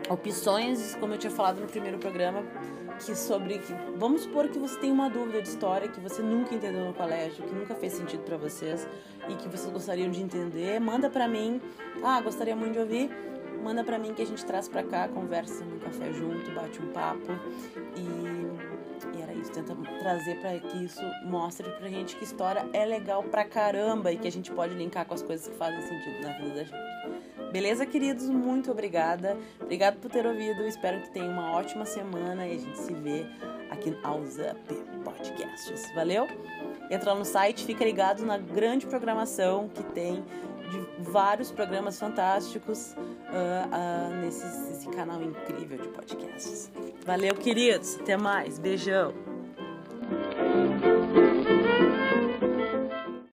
opções, como eu tinha falado no primeiro programa, que sobre que vamos supor que você tem uma dúvida de história que você nunca entendeu no colégio, que nunca fez sentido para vocês e que vocês gostariam de entender, manda para mim. Ah, gostaria muito de ouvir. Manda para mim que a gente traz para cá, conversa no café junto, bate um papo e, e era isso. Tenta trazer para que isso mostre pra gente que história é legal pra caramba e que a gente pode linkar com as coisas que fazem sentido na vida da gente. Beleza, queridos? Muito obrigada. Obrigado por ter ouvido. Espero que tenha uma ótima semana e a gente se vê aqui House Up Podcasts. Valeu? Entra no site, fica ligado na grande programação que tem de vários programas fantásticos ah, ah, uh, uh, nesse, nesse canal incrível de podcasts. Valeu, queridos. Até mais. Beijão.